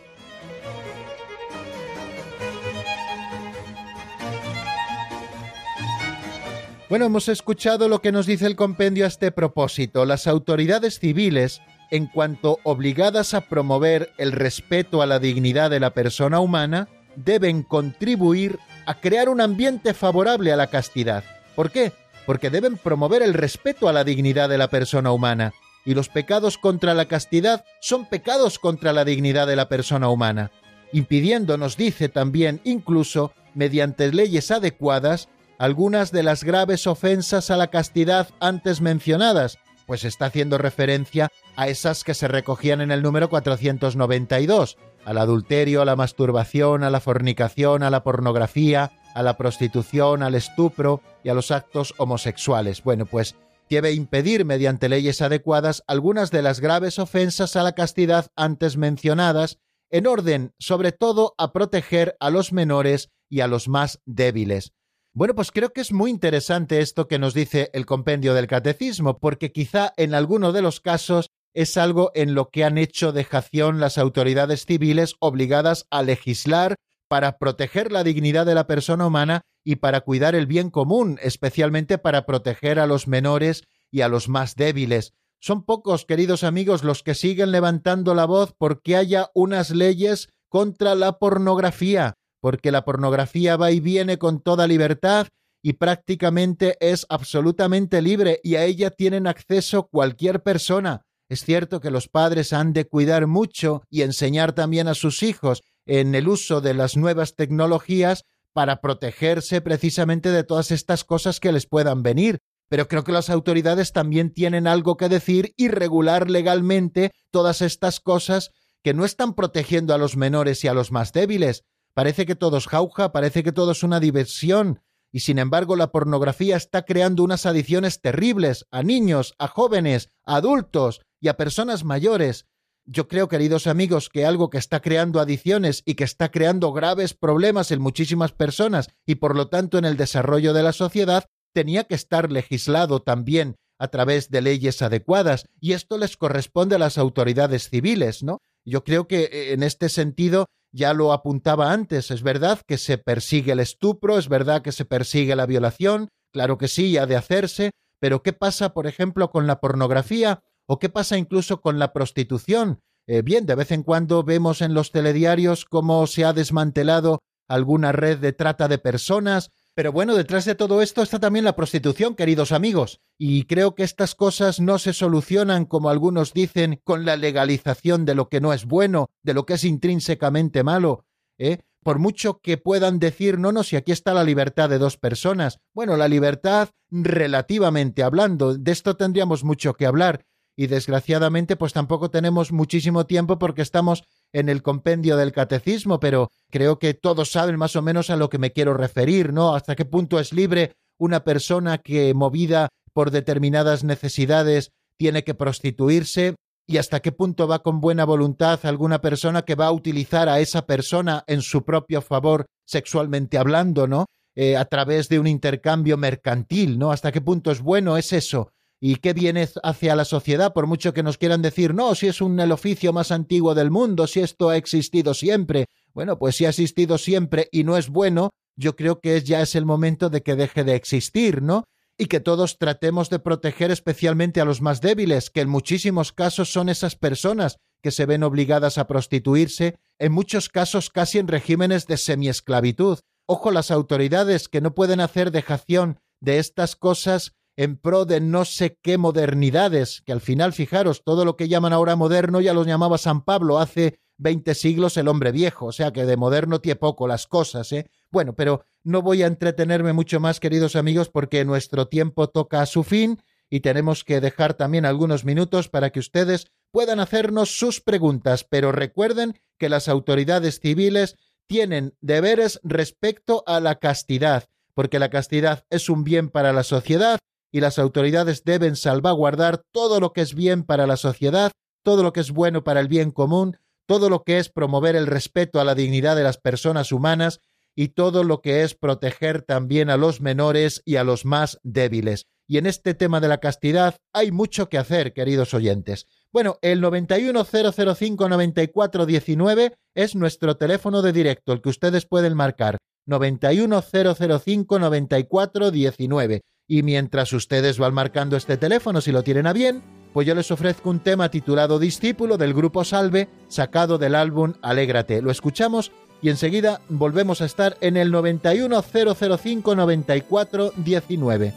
Bueno, hemos escuchado lo que nos dice el compendio a este propósito. Las autoridades civiles, en cuanto obligadas a promover el respeto a la dignidad de la persona humana, deben contribuir a crear un ambiente favorable a la castidad. ¿Por qué? Porque deben promover el respeto a la dignidad de la persona humana. Y los pecados contra la castidad son pecados contra la dignidad de la persona humana, impidiendo, nos dice también, incluso, mediante leyes adecuadas, algunas de las graves ofensas a la castidad antes mencionadas, pues está haciendo referencia a esas que se recogían en el número 492, al adulterio, a la masturbación, a la fornicación, a la pornografía, a la prostitución, al estupro y a los actos homosexuales. Bueno, pues debe impedir mediante leyes adecuadas algunas de las graves ofensas a la castidad antes mencionadas, en orden sobre todo a proteger a los menores y a los más débiles. Bueno, pues creo que es muy interesante esto que nos dice el compendio del catecismo, porque quizá en alguno de los casos es algo en lo que han hecho dejación las autoridades civiles obligadas a legislar para proteger la dignidad de la persona humana y para cuidar el bien común, especialmente para proteger a los menores y a los más débiles. Son pocos, queridos amigos, los que siguen levantando la voz porque haya unas leyes contra la pornografía, porque la pornografía va y viene con toda libertad y prácticamente es absolutamente libre y a ella tienen acceso cualquier persona. Es cierto que los padres han de cuidar mucho y enseñar también a sus hijos en el uso de las nuevas tecnologías para protegerse precisamente de todas estas cosas que les puedan venir. Pero creo que las autoridades también tienen algo que decir y regular legalmente todas estas cosas que no están protegiendo a los menores y a los más débiles, Parece que todo es jauja, parece que todo es una diversión, y sin embargo la pornografía está creando unas adicciones terribles a niños, a jóvenes, a adultos y a personas mayores. Yo creo, queridos amigos, que algo que está creando adicciones y que está creando graves problemas en muchísimas personas y por lo tanto en el desarrollo de la sociedad tenía que estar legislado también a través de leyes adecuadas y esto les corresponde a las autoridades civiles, ¿no? Yo creo que eh, en este sentido ya lo apuntaba antes, es verdad que se persigue el estupro, es verdad que se persigue la violación, claro que sí, ha de hacerse, pero ¿qué pasa, por ejemplo, con la pornografía? ¿O qué pasa incluso con la prostitución? Eh, bien, de vez en cuando vemos en los telediarios cómo se ha desmantelado alguna red de trata de personas, pero bueno, detrás de todo esto está también la prostitución, queridos amigos, y creo que estas cosas no se solucionan, como algunos dicen, con la legalización de lo que no es bueno, de lo que es intrínsecamente malo, ¿eh? por mucho que puedan decir, no, no, si aquí está la libertad de dos personas. Bueno, la libertad relativamente hablando, de esto tendríamos mucho que hablar y desgraciadamente pues tampoco tenemos muchísimo tiempo porque estamos en el compendio del catecismo, pero creo que todos saben más o menos a lo que me quiero referir, ¿no? Hasta qué punto es libre una persona que movida por determinadas necesidades tiene que prostituirse y hasta qué punto va con buena voluntad alguna persona que va a utilizar a esa persona en su propio favor sexualmente hablando, ¿no? Eh, a través de un intercambio mercantil, ¿no? ¿Hasta qué punto es bueno es eso? ¿Y qué viene hacia la sociedad? Por mucho que nos quieran decir, no, si es un el oficio más antiguo del mundo, si esto ha existido siempre. Bueno, pues si ha existido siempre y no es bueno, yo creo que ya es el momento de que deje de existir, ¿no? y que todos tratemos de proteger especialmente a los más débiles, que en muchísimos casos son esas personas que se ven obligadas a prostituirse, en muchos casos casi en regímenes de semiesclavitud. Ojo las autoridades que no pueden hacer dejación de estas cosas en pro de no sé qué modernidades, que al final, fijaros, todo lo que llaman ahora moderno ya lo llamaba San Pablo hace veinte siglos el hombre viejo, o sea que de moderno tiene poco las cosas, ¿eh? Bueno, pero no voy a entretenerme mucho más, queridos amigos, porque nuestro tiempo toca a su fin y tenemos que dejar también algunos minutos para que ustedes puedan hacernos sus preguntas, pero recuerden que las autoridades civiles tienen deberes respecto a la castidad, porque la castidad es un bien para la sociedad y las autoridades deben salvaguardar todo lo que es bien para la sociedad, todo lo que es bueno para el bien común, todo lo que es promover el respeto a la dignidad de las personas humanas y todo lo que es proteger también a los menores y a los más débiles. Y en este tema de la castidad hay mucho que hacer, queridos oyentes. Bueno, el 910059419 es nuestro teléfono de directo, el que ustedes pueden marcar. 910059419. Y mientras ustedes van marcando este teléfono, si lo tienen a bien, pues yo les ofrezco un tema titulado Discípulo del grupo Salve, sacado del álbum Alégrate. Lo escuchamos y enseguida volvemos a estar en el 910059419.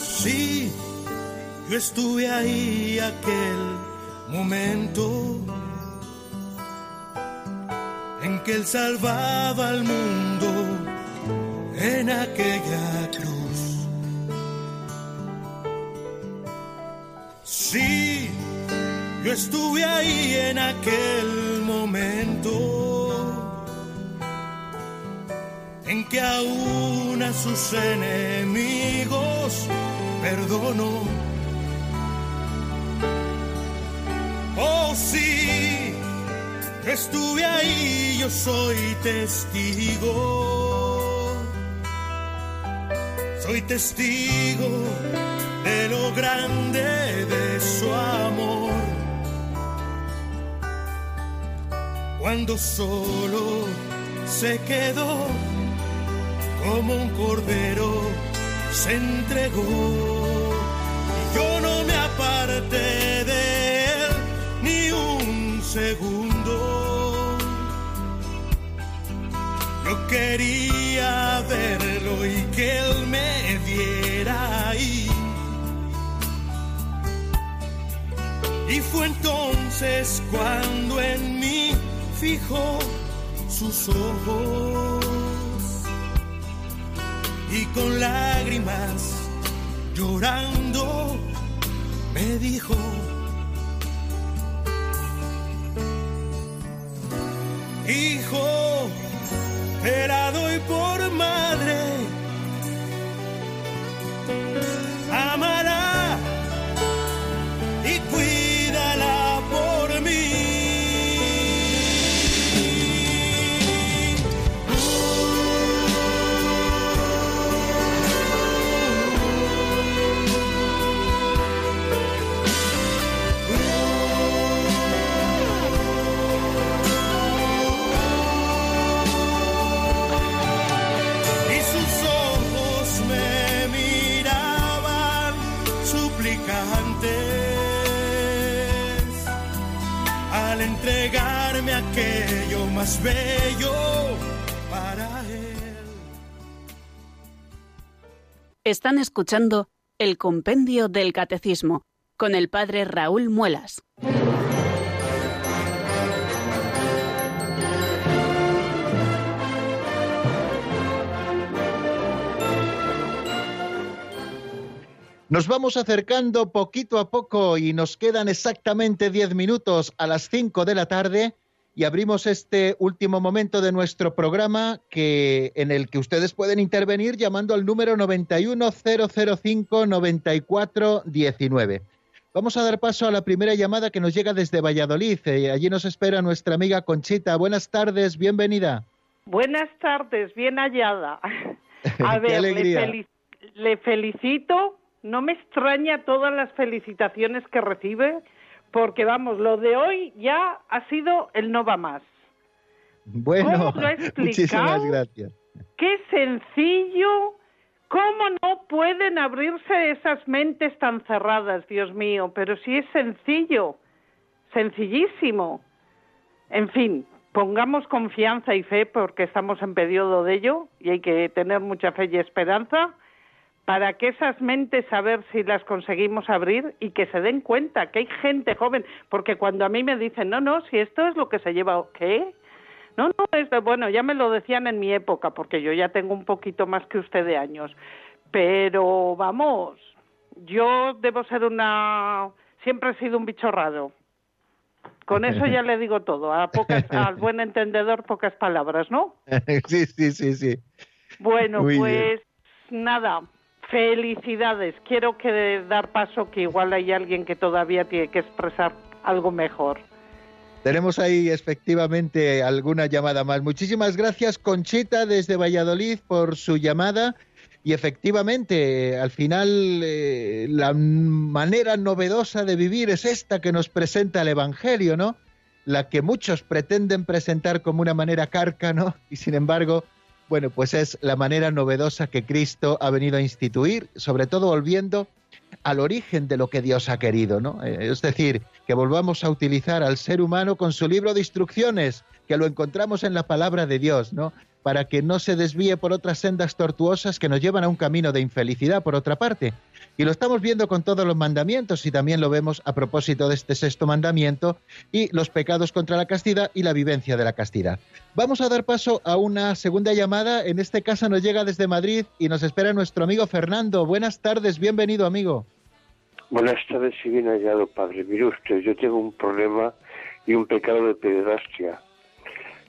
Sí, yo estuve ahí aquel momento en que él salvaba al mundo en aquella cruz. Sí, yo estuve ahí en aquel momento en que aún a sus enemigos perdonó. Oh sí, yo estuve ahí, yo soy testigo. Soy testigo de lo grande de su amor. cuando solo se quedó como un cordero se entregó. Y yo no me aparté de él ni un segundo. Yo quería verlo y que él fue entonces cuando en mí fijó sus ojos y con lágrimas llorando me dijo, Están escuchando el Compendio del Catecismo con el Padre Raúl Muelas. Nos vamos acercando poquito a poco y nos quedan exactamente 10 minutos a las 5 de la tarde y abrimos este último momento de nuestro programa que en el que ustedes pueden intervenir llamando al número 910059419. Vamos a dar paso a la primera llamada que nos llega desde Valladolid. Eh, allí nos espera nuestra amiga Conchita. Buenas tardes, bienvenida. Buenas tardes, bien hallada. A ver, le felicito no me extraña todas las felicitaciones que recibe, porque vamos, lo de hoy ya ha sido el no va más. Bueno, muchísimas gracias. Qué sencillo, cómo no pueden abrirse esas mentes tan cerradas, Dios mío, pero si es sencillo, sencillísimo. En fin, pongamos confianza y fe porque estamos en periodo de ello y hay que tener mucha fe y esperanza para que esas mentes a ver si las conseguimos abrir y que se den cuenta que hay gente joven, porque cuando a mí me dicen, no, no, si esto es lo que se lleva, ¿qué? No, no, es bueno, ya me lo decían en mi época, porque yo ya tengo un poquito más que usted de años, pero vamos, yo debo ser una, siempre he sido un bicho raro. Con eso ya le digo todo, a pocas, al buen entendedor pocas palabras, ¿no? Sí, sí, sí, sí. Bueno, pues nada, Felicidades. Quiero que dar paso que igual hay alguien que todavía tiene que expresar algo mejor. Tenemos ahí efectivamente alguna llamada más. Muchísimas gracias Conchita desde Valladolid por su llamada. Y efectivamente, al final, eh, la manera novedosa de vivir es esta que nos presenta el Evangelio, ¿no? La que muchos pretenden presentar como una manera carca, ¿no? Y sin embargo, bueno, pues es la manera novedosa que Cristo ha venido a instituir, sobre todo volviendo al origen de lo que Dios ha querido, ¿no? Eh, es decir, que volvamos a utilizar al ser humano con su libro de instrucciones, que lo encontramos en la palabra de Dios, ¿no? Para que no se desvíe por otras sendas tortuosas que nos llevan a un camino de infelicidad, por otra parte, y lo estamos viendo con todos los mandamientos y también lo vemos a propósito de este sexto mandamiento y los pecados contra la castidad y la vivencia de la castidad. Vamos a dar paso a una segunda llamada. En este caso nos llega desde Madrid y nos espera nuestro amigo Fernando. Buenas tardes, bienvenido amigo. Buenas tardes y bien hallado, padre. Mire usted, yo tengo un problema y un pecado de pederastia.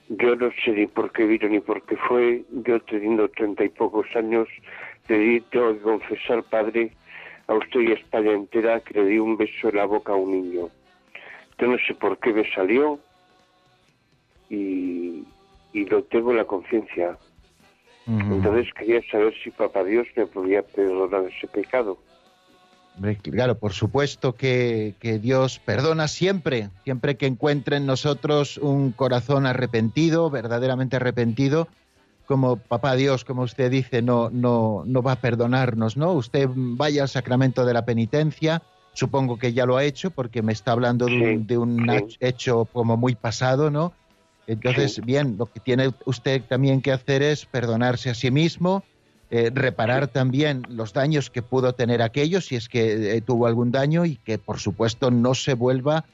Yo no sé ni por qué vino ni por qué fue. Yo teniendo treinta y pocos años, le tengo que confesar, padre, a usted y a España entera que le di un beso en la boca a un niño. Yo no sé por qué me salió y, y lo tengo en la conciencia. Entonces quería saber si Papá Dios me podía perdonar ese pecado. Claro, por supuesto que, que, Dios perdona siempre, siempre que encuentre en nosotros un corazón arrepentido, verdaderamente arrepentido, como papá Dios, como usted dice, no, no, no va a perdonarnos, ¿no? Usted vaya al sacramento de la penitencia, supongo que ya lo ha hecho porque me está hablando de un, hecho como muy pasado, ¿no? Entonces, bien, lo que tiene usted también que hacer es perdonarse a sí mismo, eh, reparar también los daños que pudo tener aquello, si es que eh, tuvo algún daño, y que por supuesto no se vuelva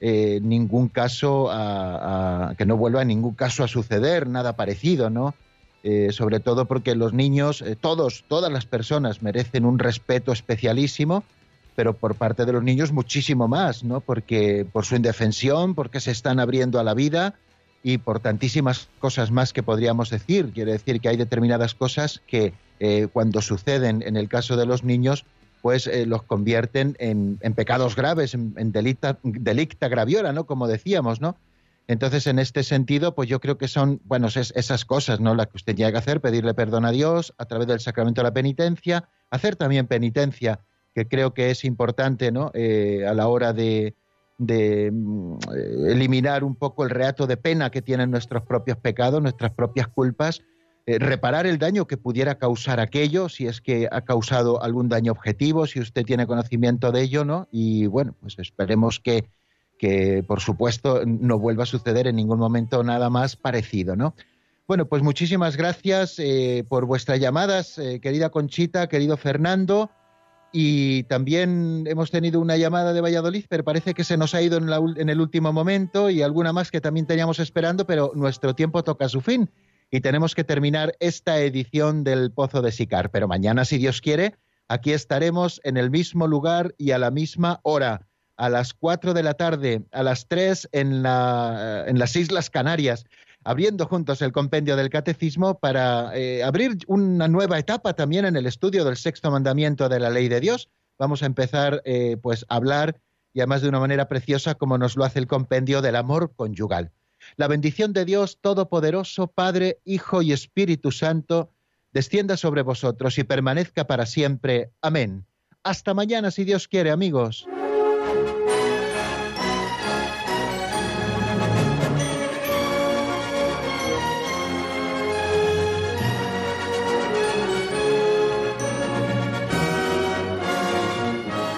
eh, ningún caso a, que no vuelva en ningún caso a suceder nada parecido, ¿no? Eh, sobre todo porque los niños, eh, todos, todas las personas merecen un respeto especialísimo, pero por parte de los niños muchísimo más, ¿no? Porque por su indefensión, porque se están abriendo a la vida y por tantísimas cosas más que podríamos decir. Quiere decir que hay determinadas cosas que eh, cuando suceden en el caso de los niños, pues los convierten en, pecados graves, en, en delicta, delicta ¿no? Como decíamos, ¿no? Entonces, en este sentido, pues yo creo que son, bueno, esas cosas, ¿no? Las que usted llega a hacer, pedirle perdón a Dios a través del sacramento de la penitencia, hacer también penitencia, que creo que es importante, ¿no? Eh, a la hora de, mm, eliminar un poco el reato de pena que tienen nuestros propios pecados, nuestras propias culpas, eh, reparar el daño que pudiera causar aquello, si es que ha causado algún daño objetivo, si usted tiene conocimiento de ello, ¿no? Y bueno, pues esperemos que que por supuesto no vuelva a suceder en ningún momento nada más parecido, ¿no? Bueno, pues muchísimas gracias eh, por vuestras llamadas, eh, querida Conchita, querido Fernando. Y también hemos tenido una llamada de Valladolid, pero parece que se nos ha ido en, en, el último momento y alguna más que también teníamos esperando, pero nuestro tiempo toca su fin y tenemos que terminar esta edición del Pozo de Sicar. Pero mañana, si Dios quiere, Aquí estaremos en el mismo lugar y a la misma hora, a las 4 de la tarde, a las 3 en, la, en las Islas Canarias, abriendo juntos el compendio del catecismo para eh, abrir una nueva etapa también en el estudio del sexto mandamiento de la ley de Dios. Vamos a empezar eh, pues a hablar y además de una manera preciosa como nos lo hace el compendio del amor conyugal. La bendición de Dios Todopoderoso, Padre, Hijo y Espíritu Santo, descienda sobre vosotros y permanezca para siempre. Amén. Hasta mañana, si Dios quiere, amigos.